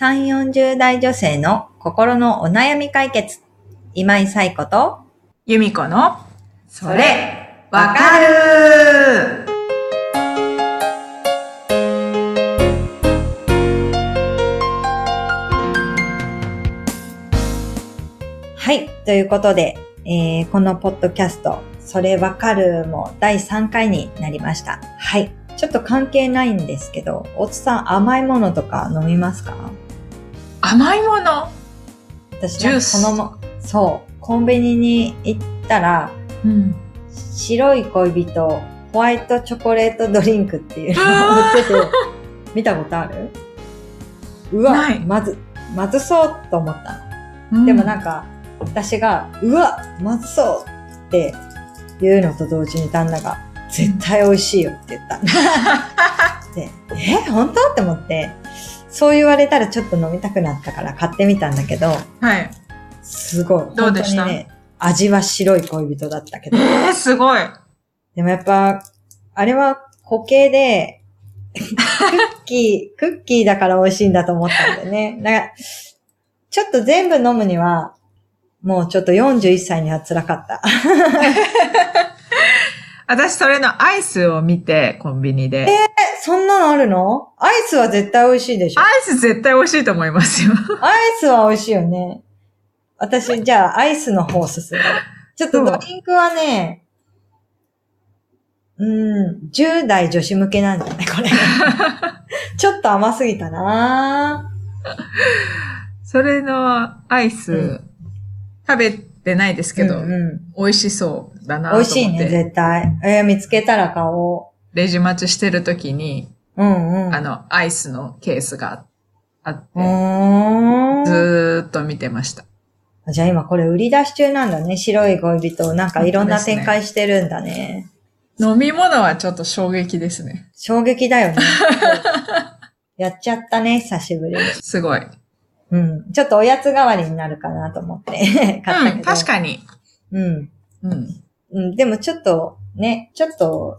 3、40代女性の心のお悩み解決。今井彩子と、由美子の、それ、わかるはい。ということで、えーこのポッドキャスト、それわかるも第3回になりました。はい。ちょっと関係ないんですけど、おつさん甘いものとか飲みますか？甘いもの。私ジュースこのま、そう、コンビニに行ったら、うん。白い恋人、ホワイトチョコレートドリンクっていうのが売ってて、見たことある？うわまず、まずそうと思ったの。でもなんか、私が、うわ、まずそうって言うのと同時に旦那が、絶対美味しいよって言った。で、え、本当？って思って、そう言われたらちょっと飲みたくなったから買ってみたんだけど、はい。すごい。どうでした？ね、味は白い恋人だったけど。えー、すごい。でもやっぱ、あれは固形で、クッキー、クッキーだから美味しいんだと思ったんだよね。だから、ちょっと全部飲むには、もうちょっと41歳には辛かった。私、それのアイスを見て、コンビニで。え、そんなのあるの？アイスは絶対美味しいでしょア。イス絶対美味しいと思いますよ。アイスは美味しいよね。私、じゃあ、アイスの方進む。ちょっとドリンクはね、うん、10代女子向けなんじゃない？これ。ちょっと甘すぎたなそれのアイス、うん食べてないですけど、うんうん美味しそうだなと。美味しいね、絶対。えー見つけたら買おレジ待ちしてる時に、う。うんうん。あの、アイスのケースがあって、ずーっと見てました。じゃあ今これ売り出し中なんだね。白い恋人。なんかいろんな展開してるんだね。飲み物はちょっと衝撃ですね。衝撃だよね。やっちゃったね、久しぶりに。すごい。うん。ちょっとおやつ代わりになるかなと思って買ったけど。うん、確かに。うん。うん。うん。でもちょっと、ね、ちょっと、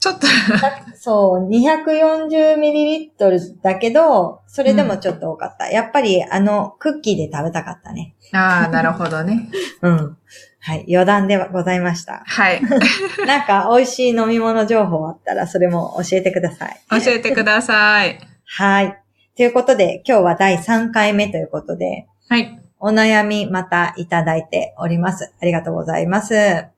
ちょっと、そう、240ml だけど、それでもちょっと多かった。やっぱり、あの、クッキーで食べたかったね。ああ、なるほどね。うん。はい。余談ではございました。はい。なんか、美味しい飲み物情報あったら、それも教えてください。教えてください。はい。ということで、今日は第3回目ということで、はい。お悩みまたいただいております。ありがとうございます。あ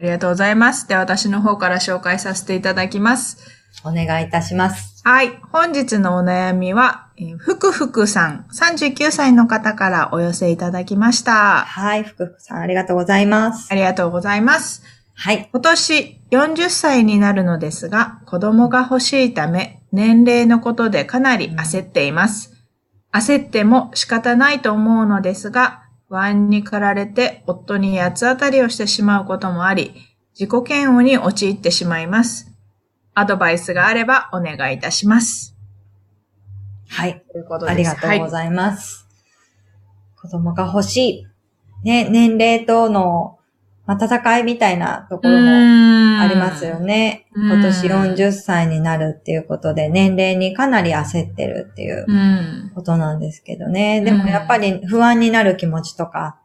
りがとうございます。では私の方から紹介させていただきます。お願いいたします。はい。本日のお悩みは、えーふくふくさん、39歳の方からお寄せいただきました。はい。福福さん、ありがとうございます。ありがとうございます。はい。今年40歳になるのですが、子供が欲しいため、年齢のことでかなり焦っています。焦っても仕方ないと思うのですが、不安に駆られて夫に八つ当たりをしてしまうこともあり、自己嫌悪に陥ってしまいます。アドバイスがあればお願いいたします。はい。ということです。ありがとうごいざいます。子供が欲しい。ね、年齢との、まあ、戦いみたいなところもあありますよ。ね。うん今年40歳になるっていうことで、年齢にかなり焦ってるっていううん。ことなんですけどね。でもやっぱり不安になる気持ちとか、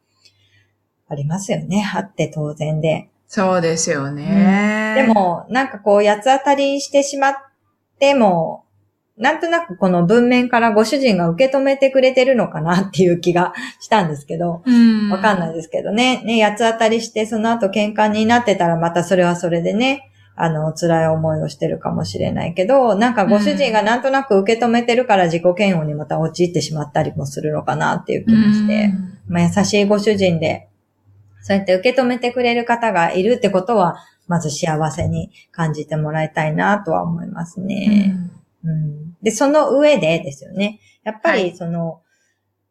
ありますよね。あって当然で。そうですよね。で、も、なんかこう、八つ当たりしてしまっても、なんとなくこの文面からご主人が受け止めてくれてるのかなっていう気がしたんですけど、うん。わかんないですけどね。ね、八つ当たりして、その後喧嘩になってたらまたそれはそれでね、あの、辛い思いをしてるかもしれないけど、なんかご主人がなんとなく受け止めてるから自己嫌悪にまた陥ってしまったりもするのかなっていう気もして、まあ、優しいご主人で、そうやって受け止めてくれる方がいるってことは、まず幸せに感じてもらいたいなとは思いますうんね。うんで、その上でですよね。やっぱり、はいその、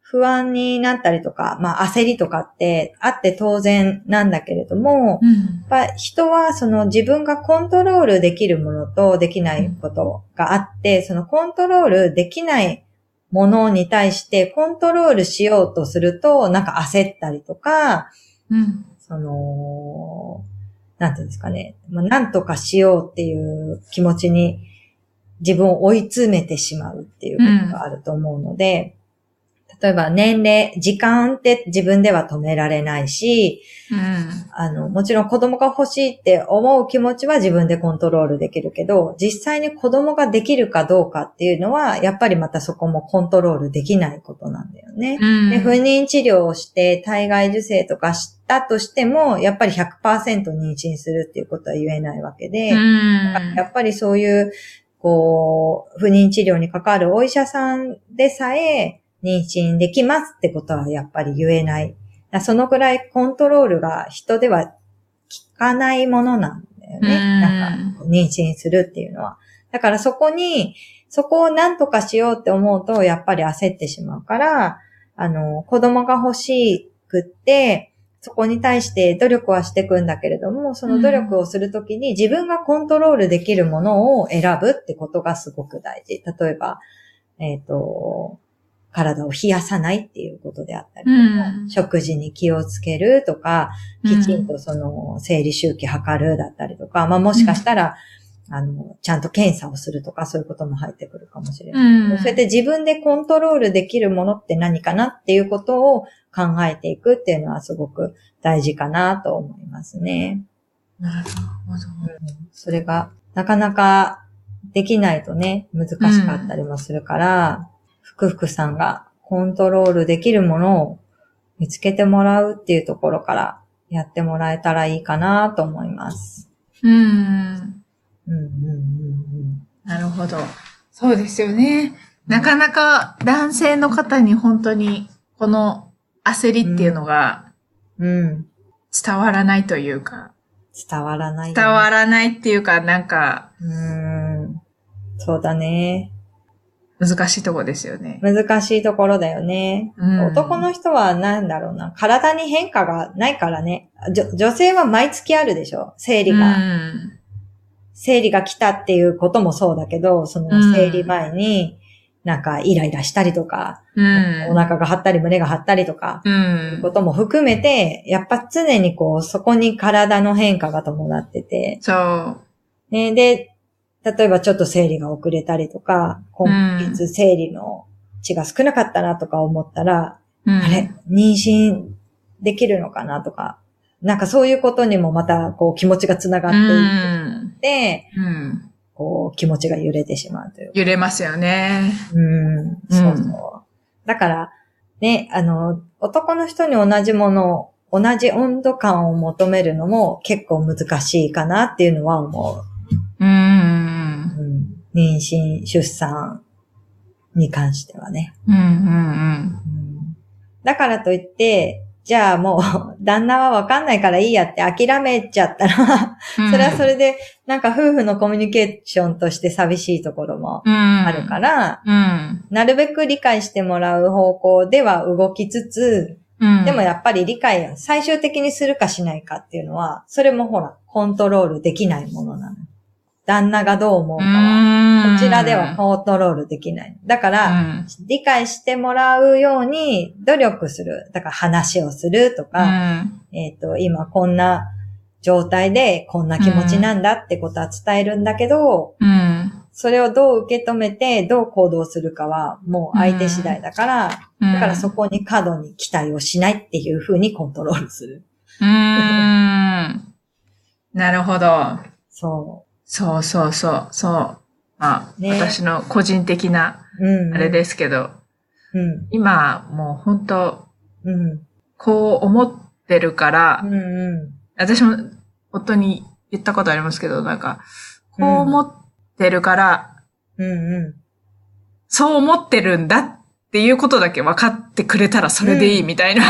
不安になったりとか、まあ焦りとかってあって当然なんだけれども、うんやっぱ人はその自分がコントロールできるものとできないことがあって、そのコントロールできないものに対してコントロールしようとすると、なんか焦ったりとか、うん。その、なんていうんですかね、まあ、なんとかしようっていう気持ちに自分を追い詰めてしまうっていうことがあると思うので、例えば年齢、時間って自分では止められないし、うん。あの、もちろん子供が欲しいって思う気持ちは自分でコントロールできるけど、実際に子供ができるかどうかっていうのは、やっぱりまたそこもコントロールできないことなんだよね。うん。で、不妊治療をして体外受精とかしたとしても、やっぱり100%妊娠するっていうことは言えないわけで、うん。やっぱりそういう、こう、不妊治療に関わるお医者さんでさえ妊娠できますってことはやっぱり言えない。そのくらいコントロールが人では効かないものなんだよね。うんなんか、妊娠するっていうのは。だからそこに、そこを何とかしようって思うと、やっぱり焦ってしまうから、あの、子供が欲しくって、そこに対して努力はしていくんだけれども、その努力をするときに自分がコントロールできるものを選ぶってことがすごく大事。例えば、えっ、と、体を冷やさないっていうことであったりとか、うん。食事に気をつけるとか、きちんとその生理周期測るだったりとか、まあもしかしたら、あの、ちゃんと検査をするとか、そういうことも入ってくるかもしれない。うん。そうやって自分でコントロールできるものって何かなっていうことを考えていくっていうのはすごく大事かなと思いますね。なるほど。それがなかなかできないとね、難しかったりもするから、福福さんがコントロールできるものを見つけてもらうっていうところからやってもらえたらいいかなと思います。うん。うんうんうんなるほど。そうですよね。なかなか男性の方に本当にこの焦りっていうのがうん。うん。伝わらないというか、伝わらない、ね。伝わらないっていうかなんかうーん。そうだね。難しいとこですよね。難しいところだよね。うん男の人はなんだろうな。体に変化がないからね。女性は毎月あるでしょ。生理うが。ん。生理が来たっていうこともそうだけど、その生理前になんかイライラしたりとか、うん。お腹が張ったり胸が張ったりとか、うん。ことも含めて、やっぱ常にこう、そこに体の変化が伴ってて、そう。ね、で、例えばちょっと生理が遅れたりとか、今月生理の血が少なかったなとか思ったら、うんあれ、妊娠できるのかなとか、なんかそういうことにもまたこう気持ちがつながうっていん。って、うん。こう気持ちが揺れてしまうという。揺れますよね。うん、そうそう。だから、ね、あの、男の人に同じものを、同じ温度感を求めるのも結構難しいかなっていうのは思う。うん。うん、妊娠、出産に関してはね。うん。うん。うんだからといって、じゃあもう、旦那はわかんないからいいやって諦めちゃったら、うん。それはそれで、なんか夫婦のコミュニケーションとして寂しいところもああるから、うん。なるべく理解してもらう方向では動きつつ、うん。でもやっぱり理解、最終的にするかしないかっていうのは、それもほら、コントロールできないものなの。旦那がどう思うかは、はこちらではコントロールできない。だから、うん。理解してもらうように努力する。だから話をするとうか、ん。えっ、と、今こんな状態でこんな気持ちなんだってことは伝えるんだけど、うん。それをどう受け止めてどう行動するかはもう相手次第だから、だからそこに過度に期待をしないっていう風にコントロールする。うーん。なるほど。そそうそうそう、そう。まあ、ね私の個人的なう。うん。あれですけど、うん。今もう本当うん。こう思ってるから、うん。うん。私も夫に言ったことありますけど、なんか、こう思ってるから、うん。うん。そう思ってるんだっていうことだけ分かってくれたらそれでいいみたいな。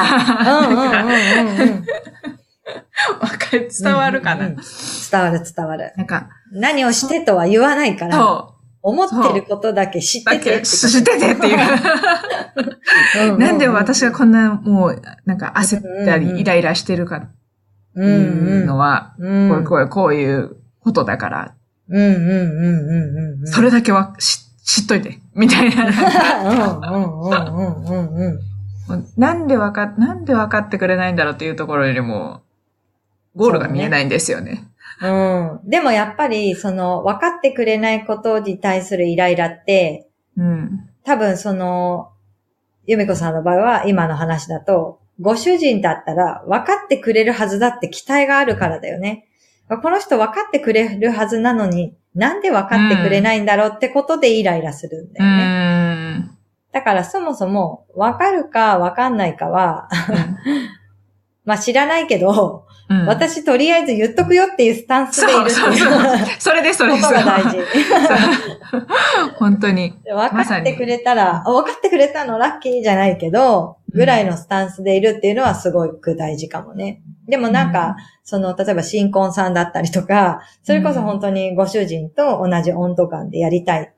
わかる伝わるかな、うんうんうん伝わる伝わる。なんか、何をしてとは言わないから、そ思ってることだけ知っててって。知っててっていう。うううなんで私がこんなもう、なんか焦ったりイライラしてるかってうんいうのは、うん、こうこうこういうことだから、うんうんうんうんうんうん。それだけは知知っといて、みたいな。うんうんうんうんうんうん。も うなんでわか、なんでわかってくれないんだろうっていうところよりも、ゴールが見えないんですよね。うん。でもやっぱり、その、分かってくれないことに対するイライラって、うん。多分その、ゆめこさんの場合は今の話だと、ご主人だったら分かってくれるはずだって期待があるからだよね。この人分かってくれるはずなのに、なんで分かってくれないんだろうってことでイライラするんだうよね。ん。だからそもそも分かるか分かんないかは、まあ知らないけど、うん、私とりあえず言っとくよっていうスタンスでいるそうそうそう。それです、それです。ことが大事。本当に。分かってくれたら、あ分かってくれたのラッキーじゃないけど、ぐらいのスタンスでいるっていうのはすごく大事かもね。でもなんか、その、例えば新婚さんだったりとか、それこそ本当にご主人と同じ温度感でやりたい、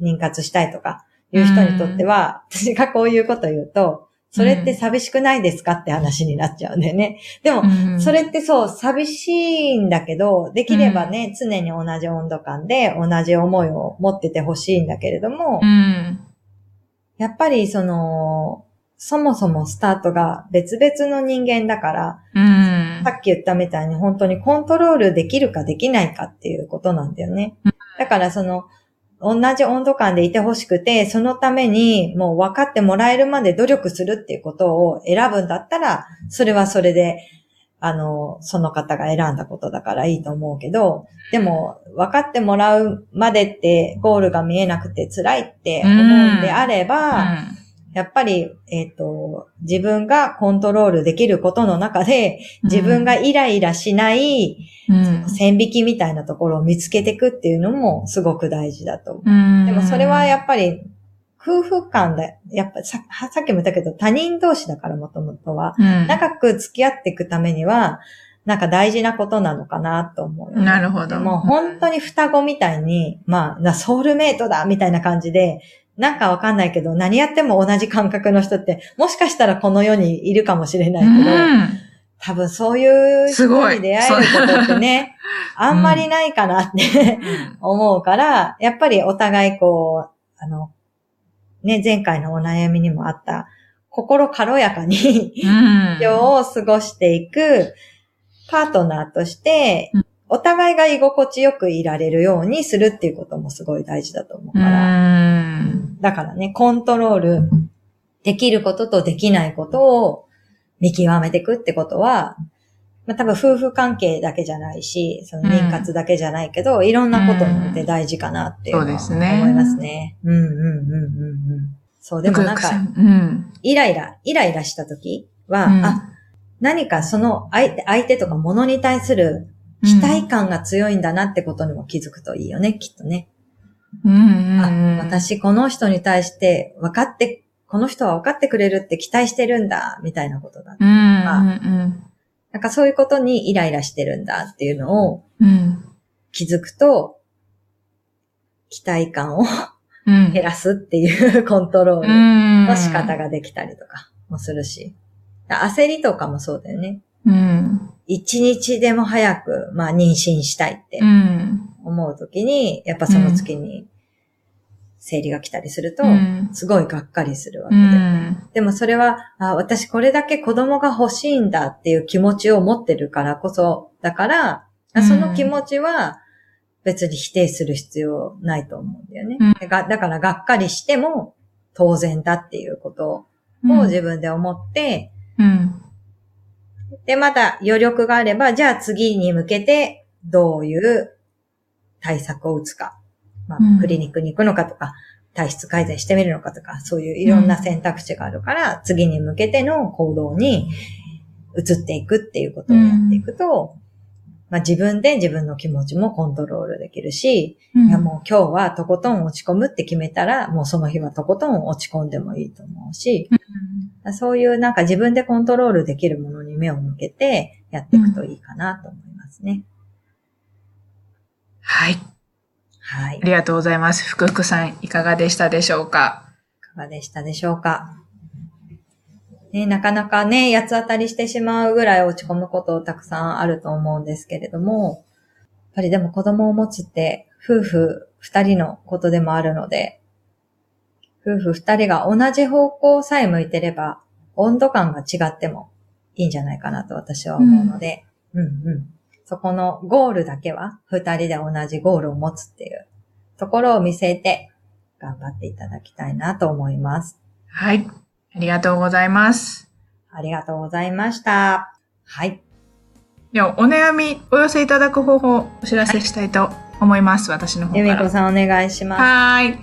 妊活したいとか、いう人にとっては、私がこういうこと言うと、それって寂しくないですかって話になっちゃうんだよね。でも、うんそれってそう、寂しいんだけど、できればね、常に同じ温度感で同じ思いを持っててほしいんだけれども、うん。やっぱりその、そもそもスタートが別々の人間だから、うんさ。っき言ったみたいに本当にコントロールできるかできないかっていうことなんだよねうん。だからその、同じ温度感でいてほしくて、そのためにもう分かってもらえるまで努力するっていうことを選ぶんだったら、それはそれで、あの、その方が選んだことだからいいと思うけど、でも、分かってもらうまでってゴールが見えなくて辛いって思うんであれば、やっぱり、えっ、と、自分がコントロールできることの中で、自分がイライラしないうん、線引きみたいなところを見つけていくっていうのもすごく大事だと思う。うん。でもそれはやっぱり、夫婦間で、やっぱささっきも言ったけど他人同士だからもともとは、うん、長く付き合っていくためには、なんか大事なことなのかなと思うなるほど。もう本当に双子みたいに、まあ、なソウルメイトだみたいな感じで、なんかわかんないけど、何やっても同じ感覚の人って、もしかしたらこの世にいるかもしれないけど、うん。多分そういう人に出会えることってね、あんまりないかなって思うから、やっぱりお互いこう、あの、ね、前回のお悩みにもあった、心軽やかにうん。日を過ごしていくパートナーとしてうん、お互いが居心地よくいられるようにするっていうこともすごい大事だと思ううから。ん。だからね、コントロールできることとできないことを見極めていくってことは、まあ多分夫婦関係だけじゃないし、その妊活だけじゃないけど、いろんなことにおいて大事かなっていうのはそうですね思いますね。うんうんうんうんうん。そう、でもなんか、うん。イライラ、イライラした時は、うんあ、何かその相手、相手とか物に対する期待感が強いんだなってことにも気づくといいよね、きっとね。うん。あ、私この人に対して分かって、この人は分かってくれるって期待してるんだ、みたいなことだ。うん。うん。なんかそういうことにイライラしてるんだっていうのをうん。気づくと、期待感をうん。減らすっていうコントロールうん。の仕方ができたりとかもするし。焦りとかもそうだよね。うん。一日でも早く、まあ妊娠したいってうん。思うときに、やっぱその月に生理が来たりすると、うん。すごいがっかりするわけうで。ん。でもそれは、あ、私これだけ子供が欲しいんだっていう気持ちを持ってるからこそ、だから、あその気持ちは別に否定する必要ないと思うんだよね。うんだからがっかりしても当然だっていうことを自分で思って、うん。で、また余力があれば、じゃあ次に向けてどういう対策を打つか。まあうん、クリニックに行くのかとか、体質改善してみるのかとか、そういういろんな選択肢があるから、次に向けての行動に移っていくっていうことをやっていくと、まあ自分で自分の気持ちもコントロールできるし、いやもう今日はとことん落ち込むって決めたら、もうその日はとことん落ち込んでもいいと思うし、そういうなんか自分でコントロールできるものに目を向けてやっていくといいかなと思いますね。はい。はい。ありがとうございます。福福さん、いかがでしたでしょうか？いかがでしたでしょうか？ね、なかなかね、八つ当たりしてしまうぐらい落ち込むことたくさんあると思うんですけれども、やっぱりでも子供を持つって夫婦二人のことでもあるので、夫婦二人が同じ方向さえ向いてれば、温度感が違ってもいいんじゃないかなと私は思うので、うん、うんそこのゴールだけは二人で同じゴールを持つっていうところを見据えて頑張っていただきたいなと思います。はい。ありがとうございます。ありがとうございました。はい。では、お悩みお寄せいただく方法をお知らせしたいと思います。私の方から。ゆみこさんお願いします。はーい。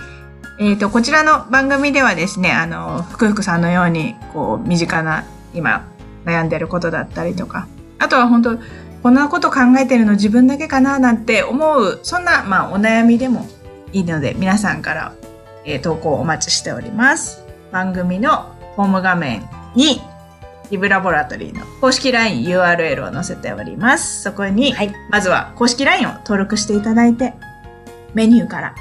えっ、と、こちらの番組ではですね、あの、福福さんのように、こう、身近な、今、悩んでることだったりとか、あとは本当こんなこと考えてるの自分だけかななんて思う、そんな、まあ、お悩みでもいいので、皆さんから、えー投稿をお待ちしております。番組のホーム画面に、リブラボラトリーの公式 LINE URL を載せております。そこに、はい。まずは公式 LINE を登録していただいて、メニューから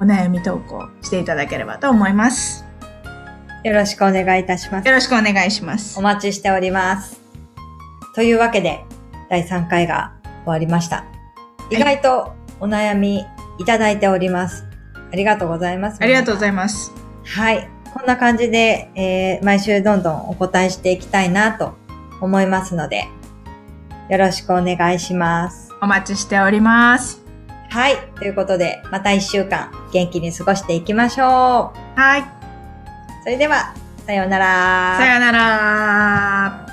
お悩み投稿していただければと思います。よろしくお願いいたしますよ。ろしくお願いしますお。待ちしております。というわけで、第3回が終わりました。い意外とお悩みいただいております。ありがとうございます。ありがとうございいます。はい。こんな感じで、えー毎週どんどんお答えしていきたいなと思いますので、よろしくお願いします。お待ちしております。はい。ということで、また1週間元気に過ごしていきましょう。はい。それでは、さようなら。さよなら。